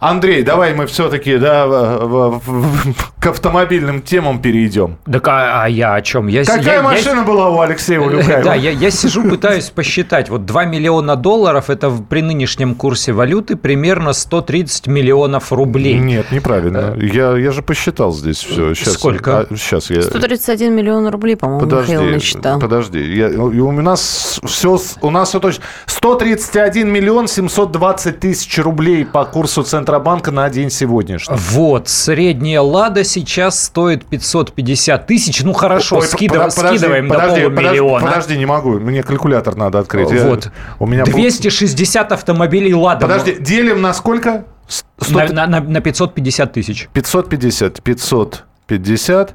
Андрей, давай мы все-таки да, в, в, в, к автомобильным темам перейдем. Так а, а я о чем? Я, Какая я, машина я, была у Алексея Улюкаева? Да, я, я сижу, пытаюсь посчитать. Вот 2 миллиона долларов – это при нынешнем курсе валюты примерно 130 миллионов рублей. Нет, неправильно. Я, я же посчитал здесь все. Сейчас, Сколько? А, сейчас я... 131 миллион рублей, по-моему, Подожди, Михаил насчитал. подожди. Я, у нас все, у нас все точно. 131 миллион 720 тысяч рублей по курсу Центробанка на день сегодняшний. Вот, средняя «Лада» сейчас стоит 550 тысяч. Ну, хорошо, Ой, скидываем, подожди, скидываем подожди, до подожди, полумиллиона. Подожди, не могу. Мне калькулятор надо открыть. Я- Вот. у меня... 260 автомобилей «Лада». Подожди, делим на сколько? С- сто- На, на- на- на 550 тысяч. 550. 550.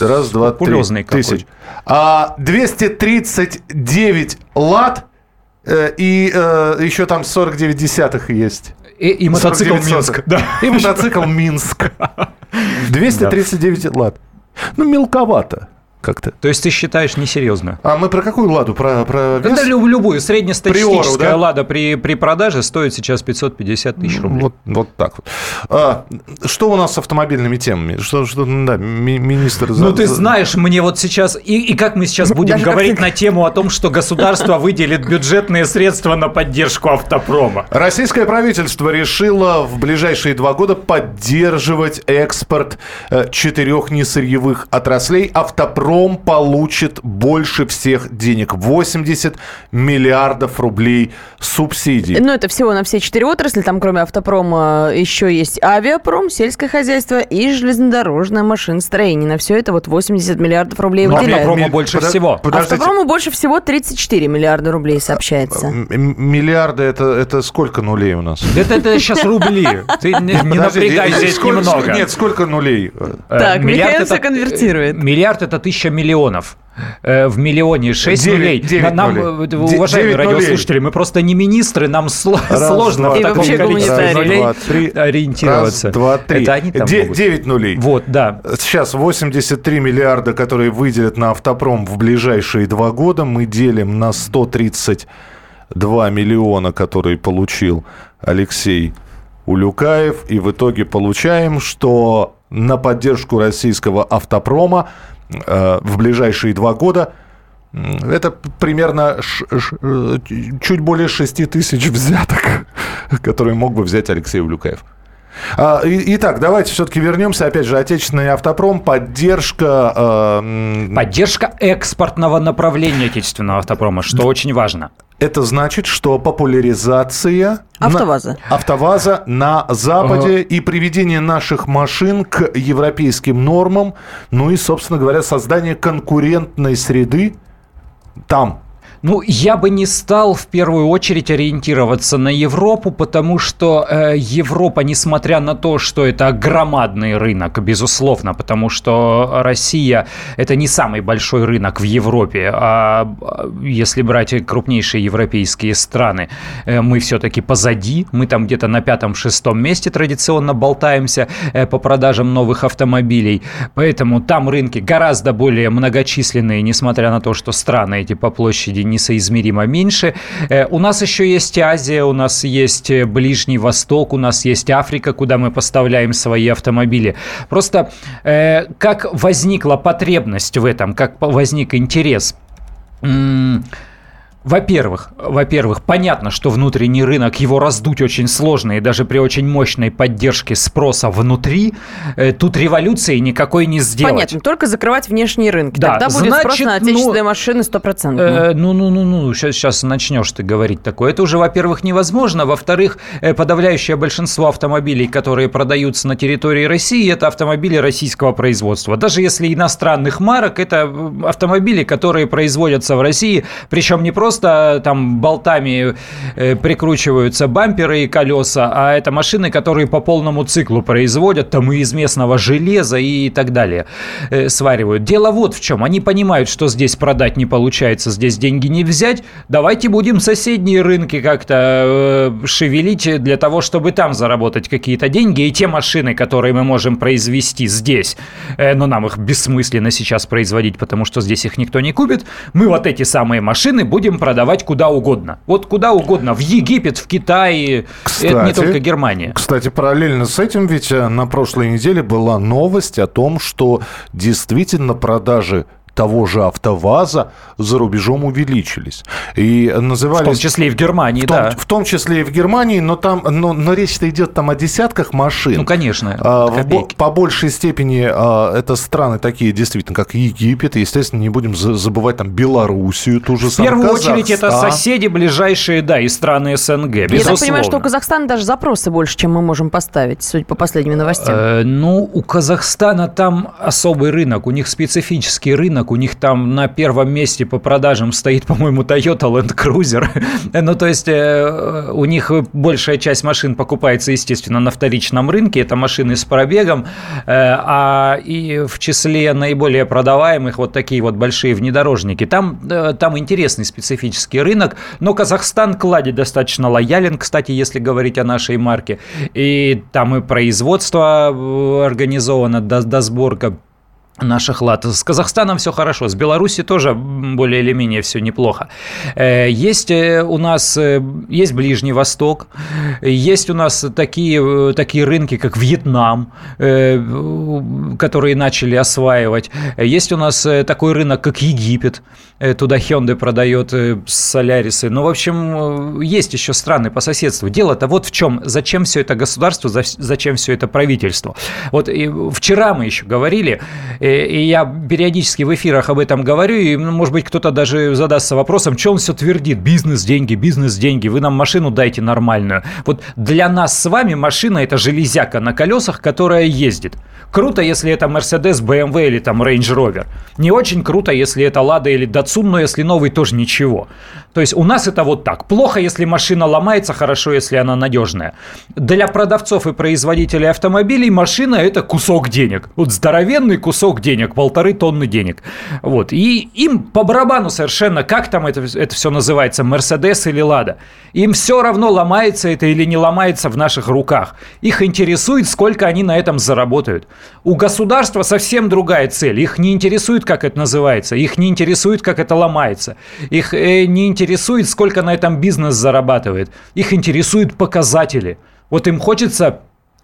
Раз, два, три тысяч. А 239 лат э, и э, еще там 49 десятых есть. И, и мотоцикл 49 Минск. Да. И мотоцикл Минск. 239 лат. Ну, мелковато как-то. То есть ты считаешь несерьезно? А мы про какую ладу? Про, про вес? Да, люб- любую. Среднестатистическая Приору, да? «Лада» при, при продаже стоит сейчас 550 тысяч рублей. Вот, вот так вот. А, что у нас с автомобильными темами? Что, что да, ми- министр... за- Ну, ты за- знаешь, мне вот сейчас... И, и как мы сейчас будем Даже говорить ты- на тему о том, что государство выделит бюджетные средства на поддержку автопрома? Российское правительство решило в ближайшие два года поддерживать экспорт э, четырех несырьевых отраслей. Автопром получит больше всех денег. 80 миллиардов рублей субсидий. Ну, это всего на все четыре отрасли. Там, кроме автопрома, еще есть авиапром, сельское хозяйство и железнодорожное машиностроение. На все это вот 80 миллиардов рублей Но выделяют. автопрома больше подо- всего. Подождите. Автопрому больше всего 34 миллиарда рублей, сообщается. М- м- Миллиарды это, это сколько нулей у нас? Это, это сейчас рубли. Ты не, не Подожди, напрягай э, здесь немного. Нет, сколько нулей? Э, Так, миллиард Михаил это- всё конвертирует. Миллиард это тысяча миллионов. Э, В миллионе 6 Девять- нулей. девять нам, нулей. э, уважаемые девять радиослушатели, мы просто не министры, нам Раз, сложно два, в таком количестве нулей два, три. ориентироваться. Раз, два, три. Это они там Де- могут. 9 нулей. Вот, да. Сейчас 83 миллиарда, которые выделят на автопром в ближайшие два года, мы делим на 132 миллиона, которые получил Алексей Улюкаев. И в итоге получаем, что на поддержку российского автопрома в ближайшие два года это примерно э, чуть более 6 тысяч взяток, которые мог бы взять Алексей Улюкаев. А, Итак, давайте все-таки вернемся. Опять же, отечественный автопром, поддержка... э, Поддержка экспортного направления отечественного автопрома, что очень важно. Это значит, что популяризация... на- АвтоВАЗа. АвтоВАЗа на Западе и приведение наших машин к европейским нормам, ну и, собственно говоря, создание конкурентной среды там. Ну, я бы не стал в первую очередь ориентироваться на Европу, потому что э, Европа, несмотря на то, что это громадный рынок, безусловно, потому что Россия это не самый большой рынок в Европе, а а, если брать крупнейшие европейские страны, э, мы все-таки позади, мы там где-то на пятом-шестом месте традиционно болтаемся э, по продажам новых автомобилей, поэтому там рынки гораздо более многочисленные, несмотря на то, что страны эти по площади несоизмеримо меньше. Э, У нас еще есть Азия, у нас есть э, Ближний Восток, у нас есть Африка, куда мы поставляем свои автомобили. Просто э, как возникла потребность в этом, как возник интерес? Во-первых, во-первых, понятно, что внутренний рынок его раздуть очень сложно, и даже при очень мощной поддержке спроса внутри э, тут революции никакой не сделать. Понятно, только закрывать внешние рынки. Да, Тогда будет спрос значит, на ну, отечественные машины стопроцентно. Э, ну, ну, ну, ну, сейчас, сейчас начнешь ты говорить такое. Это уже, во-первых, невозможно. Во-вторых, э, подавляющее большинство автомобилей, которые продаются на территории России, это автомобили российского производства. Даже если иностранных марок, это э, автомобили, которые производятся в России, причем не просто там болтами э, прикручиваются бамперы и колеса, а это машины, которые по полному циклу производят, там и из местного железа и так далее э, сваривают. Дело вот в чем. Они понимают, что здесь продать не получается, здесь деньги не взять. Давайте будем соседние рынки как-то э, шевелить для того, чтобы там заработать какие-то деньги. И те машины, которые мы можем произвести здесь, э, но нам их бессмысленно сейчас производить, потому что здесь их никто не купит, мы вот эти самые машины будем продавать куда угодно. Вот куда угодно. В Египет, в Китай. Кстати, это не только Германия. Кстати, параллельно с этим ведь э, на прошлой неделе была новость о том, что действительно продажи того же АвтоВАЗа за рубежом увеличились. И назывались... В том числе и в Германии, в том, да. В том числе и в Германии, но там, но, но речь-то идет там о десятках машин. Ну, конечно. А, в, по большей степени а, это страны такие, действительно, как Египет, естественно, не будем забывать там Белоруссию, ту же В первую Казахстан. очередь это соседи ближайшие, да, и страны СНГ, безусловно. Я так понимаю, что у Казахстана даже запросы больше, чем мы можем поставить, судя по последним новостям. Э, ну, у Казахстана там особый рынок, у них специфический рынок, рынок. У них там на первом месте по продажам стоит, по-моему, Toyota Land Cruiser. ну, то есть э, у них большая часть машин покупается, естественно, на вторичном рынке. Это машины с пробегом. Э, а и в числе наиболее продаваемых вот такие вот большие внедорожники. Там, э, там интересный специфический рынок. Но Казахстан к достаточно лоялен, кстати, если говорить о нашей марке. И там и производство э, организовано, до, до сборка наших лад. С Казахстаном все хорошо, с Беларуси тоже более или менее все неплохо. Э, есть э, у нас э, есть Ближний Восток, есть у нас такие, такие рынки, как Вьетнам, которые начали осваивать. Есть у нас такой рынок, как Египет, туда Hyundai продает Солярисы. Ну, в общем, есть еще страны по соседству. Дело-то вот в чем. Зачем все это государство, зачем все это правительство? Вот вчера мы еще говорили, и я периодически в эфирах об этом говорю, и, ну, может быть, кто-то даже задастся вопросом, что он все твердит? Бизнес, деньги, бизнес, деньги. Вы нам машину дайте нормальную. Вот для нас с вами машина – это железяка на колесах, которая ездит. Круто, если это Mercedes, BMW или там Range Rover. Не очень круто, если это Lada или Datsun, но если новый, тоже ничего. То есть у нас это вот так. Плохо, если машина ломается, хорошо, если она надежная. Для продавцов и производителей автомобилей машина – это кусок денег. Вот здоровенный кусок денег, полторы тонны денег. Вот. И им по барабану совершенно, как там это, это все называется, Мерседес или Лада. Им все равно, ломается это или не ломается в наших руках. Их интересует, сколько они на этом заработают. У государства совсем другая цель. Их не интересует, как это называется. Их не интересует, как это ломается. Их э, не интересует интересует, сколько на этом бизнес зарабатывает. Их интересуют показатели. Вот им хочется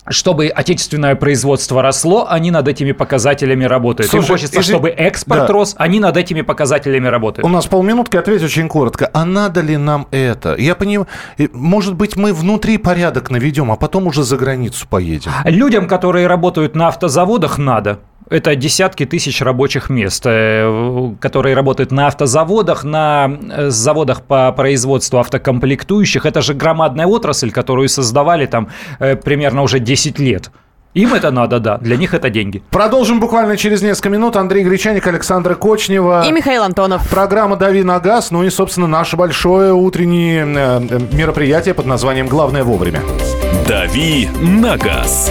чтобы отечественное производство росло, они над этими показателями работают. Слушай, Им хочется, если... чтобы экспорт да. рос, они над этими показателями работают. У нас полминутки, ответь очень коротко. А надо ли нам это? Я понимаю, может быть, мы внутри порядок наведем, а потом уже за границу поедем. Людям, которые работают на автозаводах, надо. Это десятки тысяч рабочих мест, э, которые работают на автозаводах, на э, заводах по производству автокомплектующих. Это же громадная отрасль, которую создавали там э, примерно уже 10 лет. Им это надо, да. Для них это деньги. Продолжим буквально через несколько минут. Андрей Гречаник, Александра Кочнева. И Михаил Антонов. Программа «Дави на газ». Ну и, собственно, наше большое утреннее мероприятие под названием «Главное вовремя». «Дави на газ»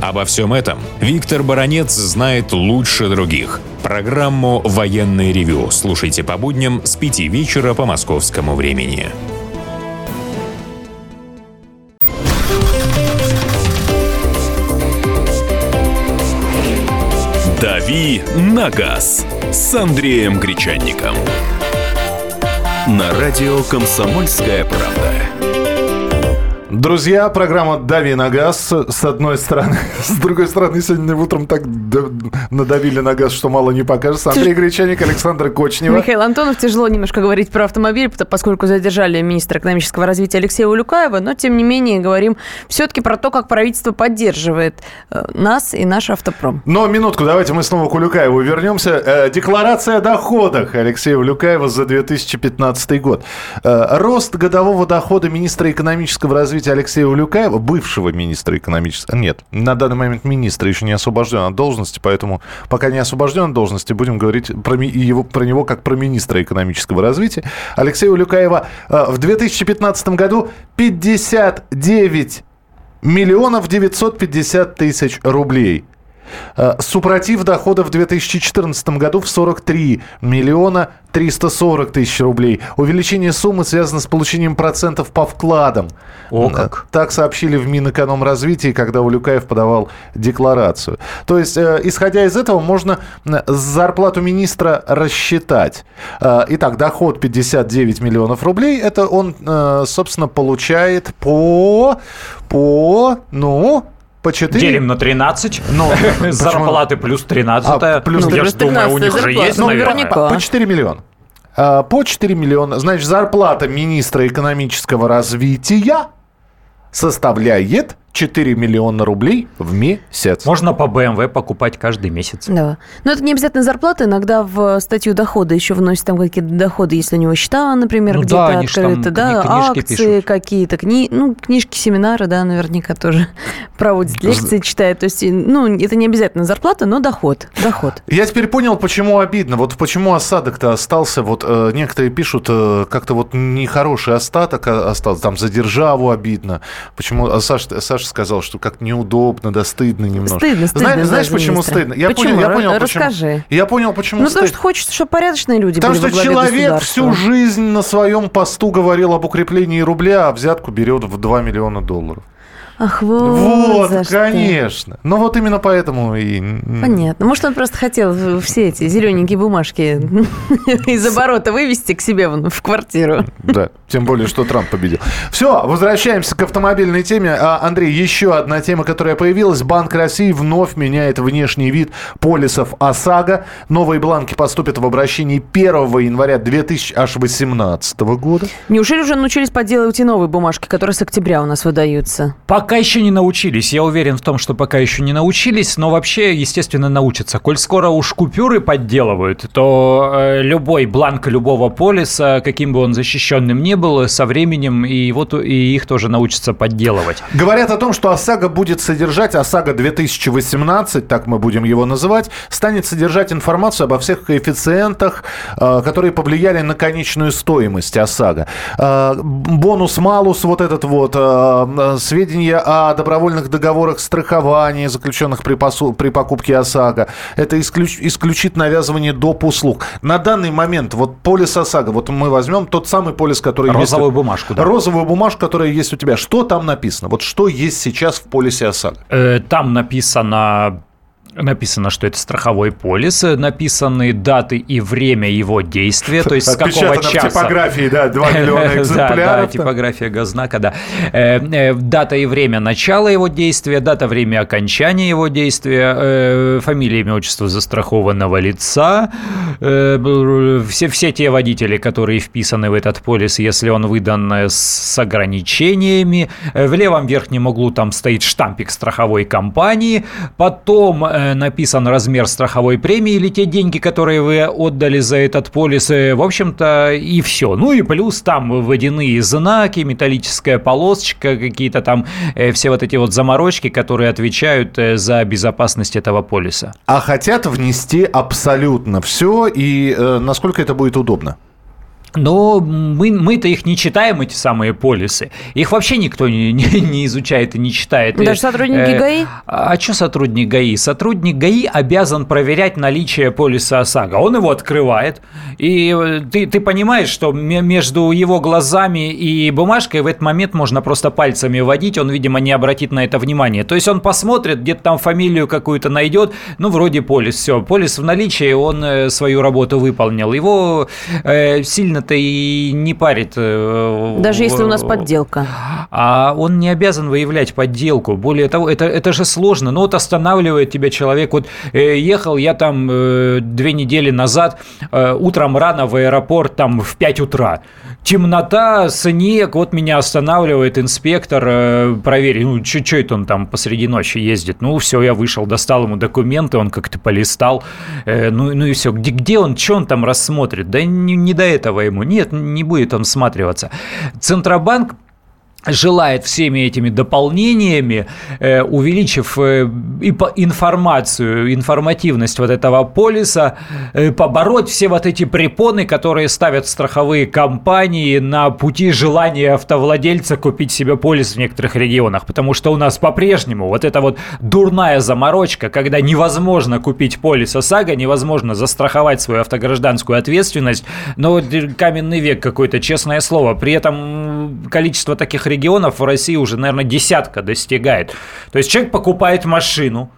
Обо всем этом Виктор Баранец знает лучше других. Программу «Военный ревю» слушайте по будням с 5 вечера по московскому времени. «Дави на газ» с Андреем Гречанником. На радио «Комсомольская правда». Друзья, программа «Дави на газ» с одной стороны. С другой стороны, сегодня утром так надавили на газ, что мало не покажется. Андрей Гречаник, Александр Кочнева. Михаил Антонов. Тяжело немножко говорить про автомобиль, поскольку задержали министра экономического развития Алексея Улюкаева, но, тем не менее, говорим все-таки про то, как правительство поддерживает э, нас и наш автопром. Но минутку, давайте мы снова к Улюкаеву вернемся. Э, декларация о доходах Алексея Улюкаева за 2015 год. Э, рост годового дохода министра экономического развития развития Алексея Улюкаева, бывшего министра экономического... Нет, на данный момент министра еще не освобожден от должности, поэтому пока не освобожден от должности, будем говорить про, его, про него как про министра экономического развития. Алексея Улюкаева э, в 2015 году 59 миллионов 950 тысяч рублей. Э, супротив дохода в 2014 году в 43 миллиона 340 тысяч рублей. Увеличение суммы связано с получением процентов по вкладам. О, как. Так сообщили в Минэкономразвитии, когда Улюкаев подавал декларацию. То есть, э, исходя из этого, можно зарплату министра рассчитать. Э, итак, доход 59 миллионов рублей. Это он, собственно, получает по... по... ну, по 4? Делим на 13. Ну, Зарплаты плюс 13. А, плюс ну, я же думаю, у них же есть, ну, наверное. По 4 миллиона. А, по 4 миллиона. Значит, зарплата министра экономического развития составляет 4 миллиона рублей в месяц. Можно по BMW покупать каждый месяц. Да. Но это не обязательно зарплата. Иногда в статью дохода еще вносят там какие-то доходы, если у него счета, например, ну, где-то да, открыты, да, акции какие-то, кни... ну, книжки, семинары, да, наверняка тоже проводят лекции, читают. То есть, ну, это не обязательно зарплата, но доход. Доход. Я теперь понял, почему обидно. Вот почему осадок-то остался. Вот э, некоторые пишут, э, как-то вот нехороший остаток остался, там за державу обидно. Почему? А Саша, Саша сказал, что как неудобно, да стыдно немножко. Стыдно, стыдно. Знаешь, знаешь почему министра? стыдно? Я почему? Понял, я понял, Расскажи. Почему. Я понял, почему Ну, стыдно. потому что хочется, чтобы порядочные люди Потому были что человек всю жизнь на своем посту говорил об укреплении рубля, а взятку берет в 2 миллиона долларов. Ах, вот, вот за конечно. Что. Ну вот именно поэтому и... Понятно. Может, он просто хотел все эти зелененькие бумажки из оборота вывести к себе в квартиру. Да, тем более, что Трамп победил. Все, возвращаемся к автомобильной теме. А, Андрей, еще одна тема, которая появилась. Банк России вновь меняет внешний вид полисов ОСАГО. Новые бланки поступят в обращении 1 января 2018 года. Неужели уже научились подделывать и новые бумажки, которые с октября у нас выдаются? Пока еще не научились. Я уверен в том, что пока еще не научились, но вообще, естественно, научатся. Коль скоро уж купюры подделывают, то э, любой бланк любого полиса, каким бы он защищенным ни был, со временем и, вот, и их тоже научатся подделывать. Говорят о том, что ОСАГО будет содержать, ОСАГО 2018, так мы будем его называть, станет содержать информацию обо всех коэффициентах, э, которые повлияли на конечную стоимость ОСАГО. Э, бонус-малус, вот этот вот, э, сведения сведения о добровольных договорах страхования, заключенных при, посу, при покупке ОСАГО. Это исключ, исключит навязывание доп. услуг. На данный момент вот полис ОСАГО, вот мы возьмем тот самый полис, который Розовую есть... бумажку, да. Розовую бумажку, которая есть у тебя. Что там написано? Вот что есть сейчас в полисе ОСАГО? Э, там написано Написано, что это страховой полис, написаны даты и время его действия, то есть с какого часа. в типографии, да, 2 миллиона экземпляров. Да, да, типография газнака, да. Э, э, дата и время начала его действия, дата, время окончания его действия, э, фамилия, имя, отчество застрахованного лица, все, все те водители, которые вписаны в этот полис, если он выдан с ограничениями. В левом верхнем углу там стоит штампик страховой компании, потом написан размер страховой премии или те деньги, которые вы отдали за этот полис. Э, в общем-то, и все. Ну и плюс там водяные знаки, металлическая полосочка, какие-то там э, все вот эти вот заморочки, которые отвечают э, за безопасность этого полиса. А хотят внести абсолютно все, и э, насколько это будет удобно? Но мы, мы-то их не читаем, эти самые полисы. Их вообще никто не, не, не изучает и не читает. Даже сотрудники э, ГАИ? А, а что сотрудник ГАИ? Сотрудник ГАИ обязан проверять наличие полиса ОСАГО. Он его открывает, и э, ты, ты понимаешь, что между его глазами и бумажкой в этот момент можно просто пальцами вводить, он, видимо, не обратит на это внимания. То есть он посмотрит, где-то там фамилию какую-то найдет, ну, вроде полис, все, полис в наличии, он э, свою работу выполнил. Его э, сильно это и не парит. Э, Даже если у нас подделка. А он не обязан выявлять подделку. Более того, это, это же сложно. Ну вот останавливает тебя человек. Вот э, ехал я там э, две недели назад утром рано в аэропорт там в 5 утра. Темнота, снег, вот меня останавливает инспектор, проверить, ну, что это он там посреди ночи ездит. Ну, все, я вышел, достал ему документы, он как-то полистал, ну, ну и все. Где, где он, что он там рассмотрит? Да не, не до этого ему. Нет, не будет он всматриваться. Центробанк желает всеми этими дополнениями, э, увеличив э, информацию, информативность вот этого полиса, э, побороть все вот эти препоны, которые ставят страховые компании на пути желания автовладельца купить себе полис в некоторых регионах. Потому что у нас по-прежнему вот эта вот дурная заморочка, когда невозможно купить полис ОСАГО, невозможно застраховать свою автогражданскую ответственность, но каменный век какой-то, честное слово. При этом количество таких регионов в России уже, наверное, десятка достигает. То есть человек покупает машину,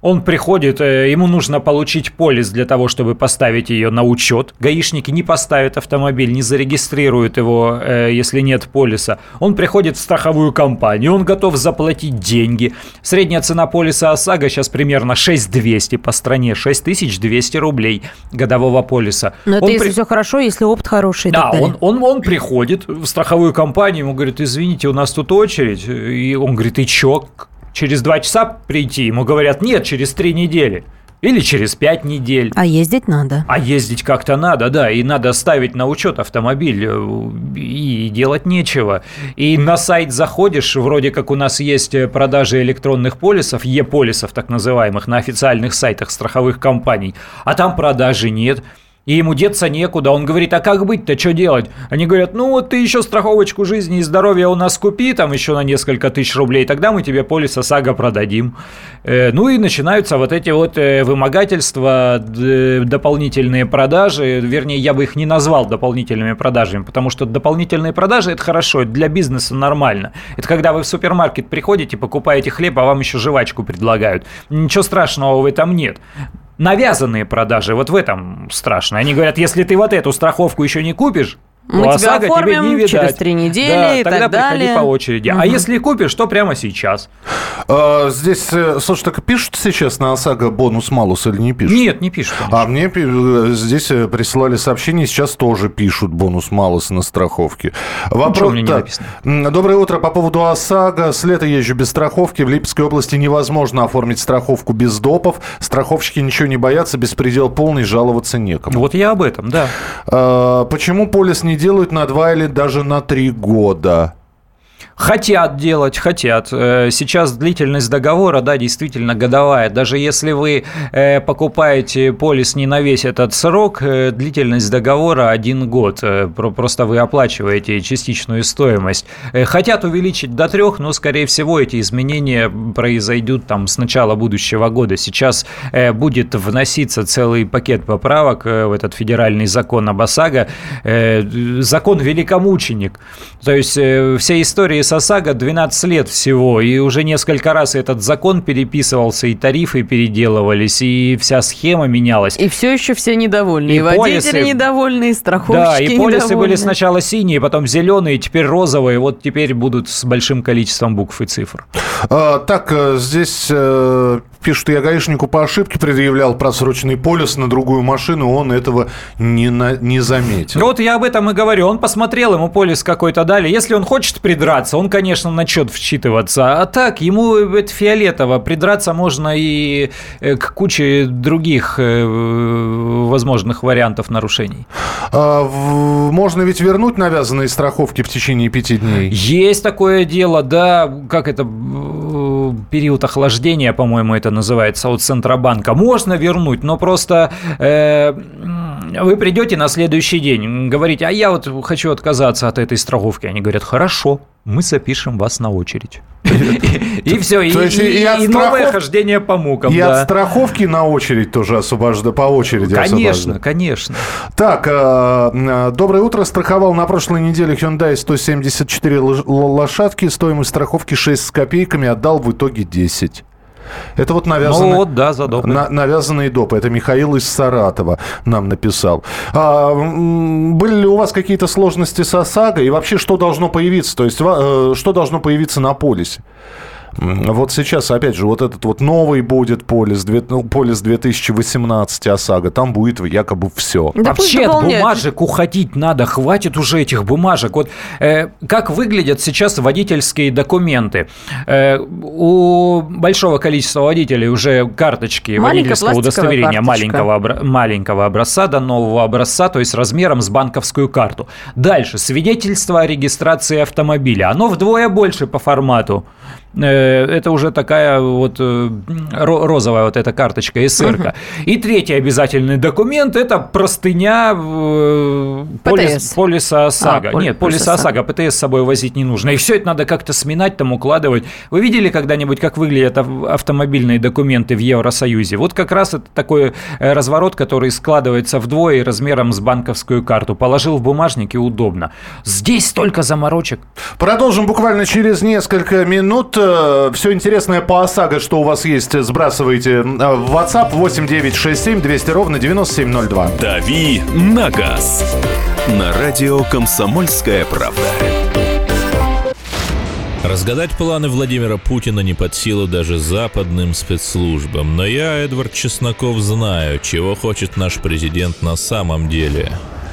он приходит, э, ему нужно получить полис для того, чтобы поставить ее на учет. Гаишники не поставят автомобиль, не зарегистрируют его, э, если нет полиса. Он приходит в страховую компанию, он готов заплатить деньги. Средняя цена полиса ОСАГО сейчас примерно 6200 по стране, 6200 рублей годового полиса. Но это он если при... все хорошо, если опыт хороший. Да, он, он, он приходит в страховую компанию, ему говорит, извините, у нас тут очередь. И он говорит, и чё? Через два часа прийти, ему говорят, нет, через три недели. Или через пять недель. А ездить надо. А ездить как-то надо, да. И надо ставить на учет автомобиль. Э, и делать нечего. И на сайт заходишь, вроде как у нас есть продажи электронных полисов, Е-полисов так называемых, на официальных сайтах страховых компаний. А там продажи нет и ему деться некуда. Он говорит, а как быть-то, что делать? Они говорят, ну вот ты еще страховочку жизни и здоровья у нас купи, там еще на несколько тысяч рублей, тогда мы тебе полис ОСАГО продадим. Э, ну и начинаются вот эти вот э, вымогательства, дополнительные продажи, вернее, я бы их не назвал дополнительными продажами, потому что дополнительные продажи – это хорошо, для бизнеса нормально. Это когда вы в супермаркет приходите, покупаете хлеб, а вам еще жвачку предлагают. Ничего страшного в этом нет навязанные продажи, вот в этом страшно. Они говорят, если ты вот эту страховку еще не купишь, мы ну, тебя оформим тебе не видать. через три недели да, и тогда так далее. приходи по очереди. Угу. А если купишь, то прямо сейчас. А, здесь, э, слушай, так пишут сейчас на ОСАГО бонус-малус или не пишут? Нет, не пишут. Конечно. А мне э, здесь э, присылали сообщение, сейчас тоже пишут бонус-малус на страховке. Вопрос... мне не написано? Доброе утро. По поводу ОСАГО. С лета езжу без страховки. В Липецкой области невозможно оформить страховку без допов. Страховщики ничего не боятся, беспредел полный, жаловаться некому. Вот я об этом, да. А, почему полис не делают на два или даже на три года. Хотят делать, хотят. Э, сейчас длительность договора, да, действительно годовая. Даже если вы э, покупаете полис не на весь этот срок, э, длительность договора один год. Просто вы оплачиваете частичную стоимость. Хотят увеличить до трех, но, скорее всего, эти изменения произойдут там с начала будущего года. Сейчас будет вноситься целый пакет поправок в этот федеральный закон об ОСАГО. Закон великомученик. То есть все истории ОСАГО 12 лет всего, и уже несколько раз этот закон переписывался, и тарифы переделывались, и вся схема менялась. И все еще все недовольны. И, и водители полисы... недовольны, и страховщики Да, и полисы недовольны. были сначала синие, потом зеленые, теперь розовые, вот теперь будут с большим количеством букв и цифр. А, так, э, здесь э, пишут, я гаишнику по ошибке предъявлял просроченный полис на другую машину, он этого не, на, не заметил. Вот я об этом и говорю. Он посмотрел, ему полис какой-то дали. Если он хочет придраться, он, конечно, начнет вчитываться. А так, ему это фиолетово. Придраться можно и э, к куче других возможных вариантов нарушений. А, можно ведь вернуть навязанные страховки в течение пяти дней? Есть такое дело, да. Как это? Период охлаждения, по-моему, это называется, от Центробанка. Можно вернуть, но просто... Э, вы придете на следующий день, говорите, а я вот хочу отказаться от этой страховки. Они говорят, хорошо, мы запишем вас на очередь. И все, и новое хождение по мукам. И от страховки на очередь тоже освобождают, по очереди Конечно, конечно. Так, э, э, доброе утро. Страховал на прошлой неделе Hyundai 174 лошадки. Стоимость страховки 6 с копейками, отдал в итоге 10. Это вот навязанные, ну, вот, да, за допы. На, навязанные допы. Это Михаил из Саратова нам написал. А, были ли у вас какие-то сложности с ОСАГО? И вообще, что должно появиться? То есть, э, что должно появиться на полисе? Вот сейчас, опять же, вот этот вот новый будет полис, ну, полис 2018 ОСАГО, там будет якобы все. Да Вообще от бумажек уходить надо, хватит уже этих бумажек. Вот э, как выглядят сейчас водительские документы? Э, у большого количества водителей уже карточки водительского удостоверения маленького, маленького образца до нового образца, то есть размером с банковскую карту. Дальше, свидетельство о регистрации автомобиля. Оно вдвое больше по формату. Э, это уже такая вот э, розовая вот эта карточка. Угу. И третий обязательный документ – это простыня э, полис, полиса ОСАГО. А, Нет, полиса ОСАГО, ПТС с собой возить не нужно. И все это надо как-то сминать, там укладывать. Вы видели когда-нибудь, как выглядят автомобильные документы в Евросоюзе? Вот как раз это такой разворот, который складывается вдвое размером с банковскую карту. Положил в бумажник и удобно. Здесь столько заморочек. Продолжим буквально через несколько минут. Э, все интересное по ОСАГО, что у вас есть, сбрасывайте э, в WhatsApp 8967 200 ровно 9702. «Дави на газ» на радио «Комсомольская правда». Разгадать планы Владимира Путина не под силу даже западным спецслужбам. Но я, Эдвард Чесноков, знаю, чего хочет наш президент на самом деле –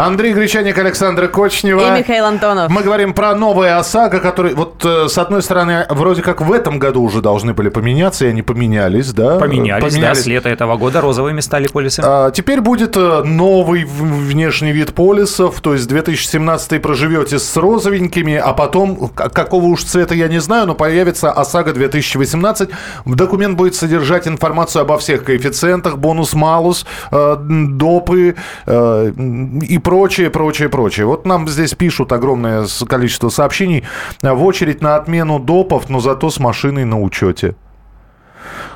Андрей Гречаник, Александр Кочнева. И Михаил Антонов. Мы говорим про новые ОСАГО, которые, вот, э, с одной стороны, вроде как в этом году уже должны были поменяться, и они поменялись, да? Поменялись, поменялись. да, с лета этого года розовыми стали полисы. А, теперь будет э, новый внешний вид полисов, то есть 2017 проживете с розовенькими, а потом, какого уж цвета я не знаю, но появится ОСАГО 2018. Документ будет содержать информацию обо всех коэффициентах, бонус-малус, э, допы и прочее, прочее, прочее. Вот нам здесь пишут огромное количество сообщений в очередь на отмену допов, но зато с машиной на учете.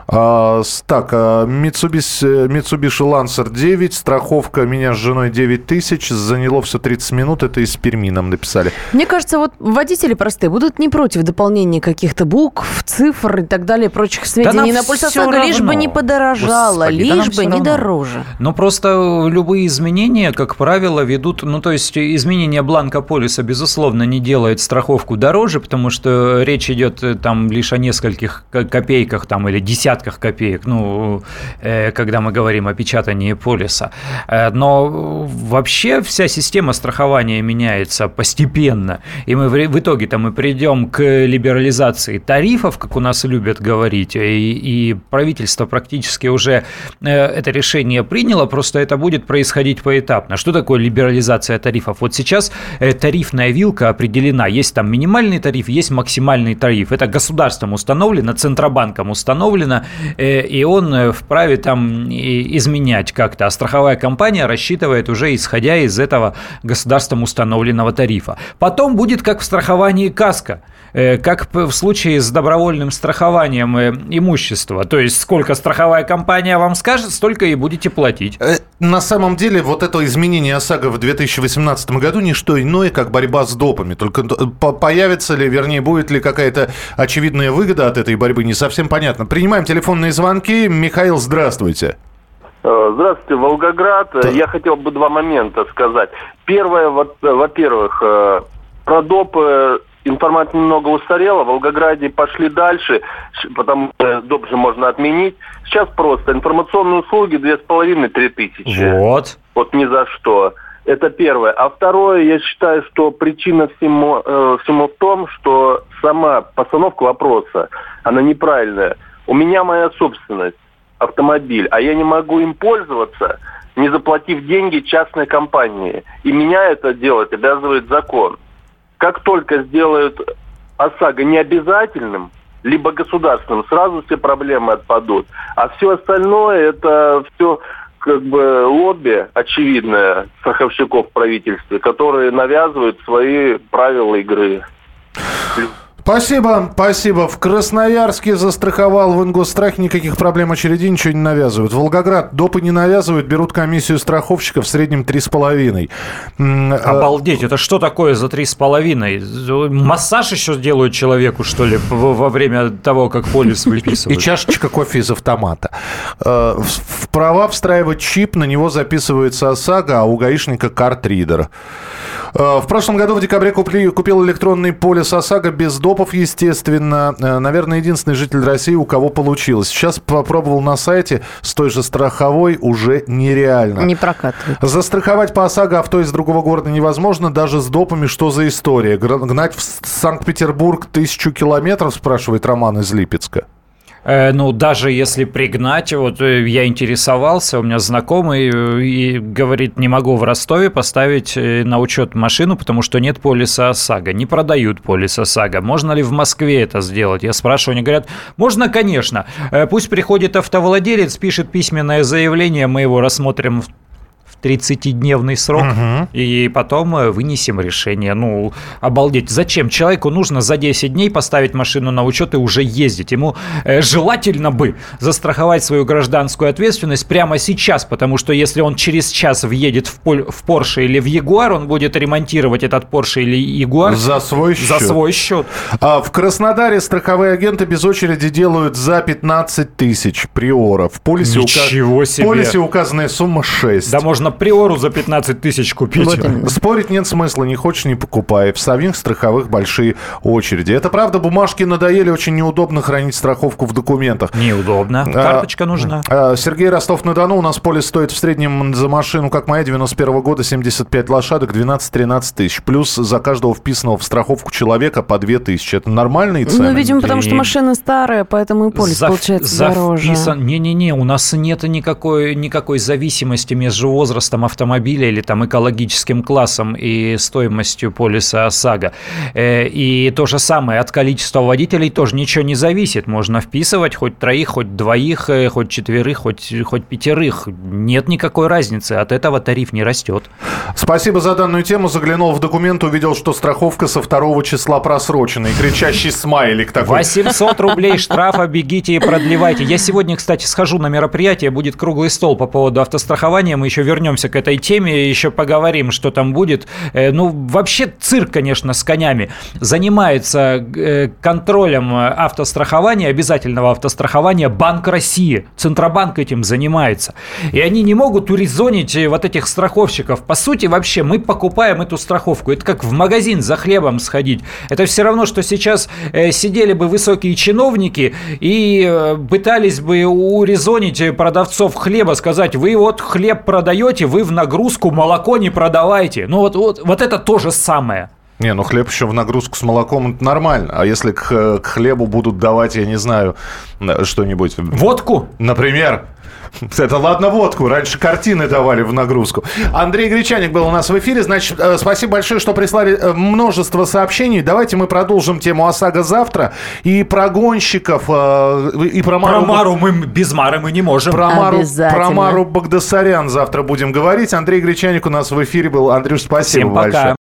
А, так, а, Mitsubishi, Mitsubishi Lancer 9, страховка меня с женой 9 тысяч, заняло все 30 минут, это из Перми нам написали. Мне кажется, вот водители простые будут не против дополнения каких-то букв, цифр и так далее, прочих сведений да на пульс ОСАГО, лишь бы не подорожало, Господи, лишь да бы не равно. дороже. Но просто любые изменения, как правило, ведут, ну то есть изменение бланка полиса, безусловно, не делает страховку дороже, потому что речь идет э, там лишь о нескольких копейках там или десятках десятках копеек, ну, э, когда мы говорим о печатании полиса. Э, но вообще вся система страхования меняется постепенно, и мы в итоге-то мы придем к либерализации тарифов, как у нас любят говорить, и, и правительство практически уже э, это решение приняло, просто это будет происходить поэтапно. Что такое либерализация тарифов? Вот сейчас тарифная вилка определена. Есть там минимальный тариф, есть максимальный тариф. Это государством установлено, Центробанком установлено, Э, и он э, вправе там изменять как-то. А страховая компания рассчитывает уже исходя из этого государством установленного тарифа. Потом будет как в страховании КАСКО э, как в случае с добровольным страхованием имущества. То есть, сколько страховая компания вам скажет, столько и будете платить. На самом деле, вот это изменение ОСАГО в 2018 году не что иное, как борьба с допами. Только появится ли, вернее, будет ли какая-то очевидная выгода от этой борьбы, не совсем понятно. Принимаем телефонные звонки. Михаил, здравствуйте. Э, здравствуйте, Волгоград. Да. Я хотел бы два момента сказать. Первое, вот, во-первых, э, про доп информация немного устарела. В Волгограде пошли дальше, потому что доп же можно отменить. Сейчас просто информационные услуги две с половиной три тысячи. Вот. Вот ни за что. Это первое. А второе, я считаю, что причина всему, э, всему в том, что сама постановка вопроса, она неправильная. У меня моя собственность, автомобиль, а я не могу им пользоваться, не заплатив деньги частной компании. И меня это делать обязывает закон. Как только сделают ОСАГО необязательным, либо государственным, сразу все проблемы отпадут. А все остальное это все как бы лобби очевидное страховщиков в правительстве, которые навязывают свои правила игры. Спасибо, спасибо. В Красноярске застраховал в Ингосстрахе, никаких проблем очереди, ничего не навязывают. Волгоград допы не навязывают, берут комиссию страховщика в среднем 3,5. А Обалдеть, это что такое за 3,5? Массаж еще делают человеку, что ли, во время того, как полис выписывают? И чашечка кофе из автомата. Э, в права встраивать чип, на него записывается ОСАГО, а у гаишника картридер. Э, в прошлом году в декабре купил электронный полис ОСАГО без допов, естественно. Э, наверное, единственный житель России, у кого получилось. Сейчас попробовал на сайте с той же страховой уже нереально. Не прокатывает. Застраховать по ОСАГО авто из другого города невозможно, даже с допами. Что за история? Гнать в Санкт-Петербург тысячу километров, спрашивает Роман из Липецка. Э, ну, даже если пригнать, вот э, я интересовался, у меня знакомый э, и говорит, не могу в Ростове поставить на учет машину, потому что нет полиса ОСАГО, не продают полис ОСАГО. Можно ли в Москве это сделать? Я спрашиваю, они говорят, можно, конечно. Пусть приходит автовладелец, пишет письменное заявление, мы его рассмотрим 30-дневный срок, угу. и потом э, вынесем решение. Ну, обалдеть. Зачем? Человеку нужно за 10 дней поставить машину на учет и уже ездить. Ему э, желательно бы застраховать свою гражданскую ответственность прямо сейчас, потому что если он через час въедет в, Поль, в Porsche или в Ягуар, он будет ремонтировать этот Porsche или Ягуар за свой счет. За свой счет. А в Краснодаре страховые агенты без очереди делают за 15 тысяч приоров. В полисе, Ничего ука... себе. в полисе указанная сумма 6. Да можно приору за 15 тысяч купить. Вот, спорить нет смысла, не хочешь, не покупай. В самих страховых большие очереди. Это правда, бумажки надоели, очень неудобно хранить страховку в документах. Неудобно. А, Карточка а, нужна. А, Сергей Ростов-на-Дону. У нас полис стоит в среднем за машину, как моя, 91 года, 75 лошадок, 12-13 тысяч. Плюс за каждого вписанного в страховку человека по 2 тысячи. Это нормальные цены? Ну, видимо, потому что машина старая, поэтому и полис за, получается за дороже. Не-не-не, у нас нет никакой, никакой зависимости между возрастом возрастом автомобиля или там экологическим классом и стоимостью полиса ОСАГО. Э, и то же самое от количества водителей тоже ничего не зависит. Можно вписывать хоть троих, хоть двоих, э, хоть четверых, хоть, хоть пятерых. Нет никакой разницы. От этого тариф не растет. Спасибо за данную тему. Заглянул в документ, увидел, что страховка со второго числа просрочена. И кричащий смайлик такой. 800 рублей штрафа, бегите и продлевайте. Я сегодня, кстати, схожу на мероприятие, будет круглый стол по поводу автострахования. Мы еще вернемся вернемся к этой теме, еще поговорим, что там будет. Э, ну, вообще цирк, конечно, с конями. Занимается э, контролем автострахования, обязательного автострахования Банк России. Центробанк этим занимается. И они не могут урезонить э, вот этих страховщиков. По сути, вообще, мы покупаем эту страховку. Это как в магазин за хлебом сходить. Это все равно, что сейчас сидели бы высокие чиновники и пытались бы урезонить продавцов хлеба, сказать, вы вот хлеб продаете, Понимаете, вы в нагрузку молоко не продавайте. Ну вот, вот, вот это то же самое. Не, ну хлеб еще в нагрузку с молоком это нормально. А если к, к хлебу будут давать, я не знаю, что-нибудь... Водку? Например. Это ладно водку. Раньше картины давали в нагрузку. Андрей Гречаник был у нас в эфире. Значит, э, спасибо большое, что прислали э, множество сообщений. Давайте мы продолжим тему ОСАГО завтра. И про гонщиков, э, и про Мару... Про Мару мы без Мары мы не можем. Про Мару, про Мару Багдасарян завтра будем говорить. Андрей Гречаник у нас в эфире был. Андрюш, спасибо Всем пока. большое.